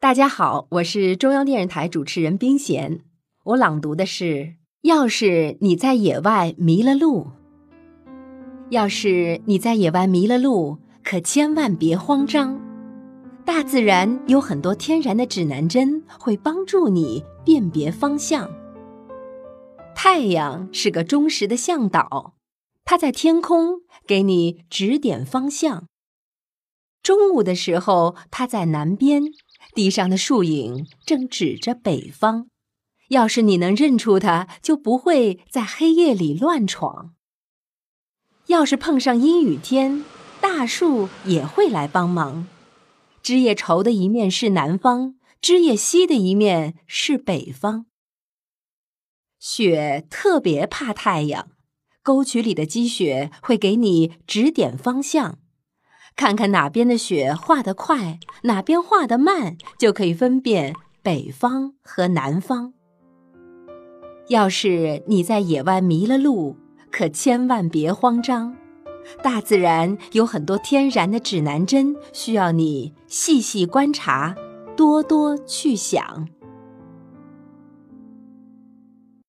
大家好，我是中央电视台主持人冰贤。我朗读的是：要是你在野外迷了路，要是你在野外迷了路，可千万别慌张。大自然有很多天然的指南针，会帮助你辨别方向。太阳是个忠实的向导，它在天空给你指点方向。中午的时候，它在南边，地上的树影正指着北方。要是你能认出它，就不会在黑夜里乱闯。要是碰上阴雨天，大树也会来帮忙。枝叶稠的一面是南方，枝叶稀的一面是北方。雪特别怕太阳，沟渠里的积雪会给你指点方向。看看哪边的雪化得快，哪边化得慢，就可以分辨北方和南方。要是你在野外迷了路，可千万别慌张。大自然有很多天然的指南针，需要你细细观察，多多去想。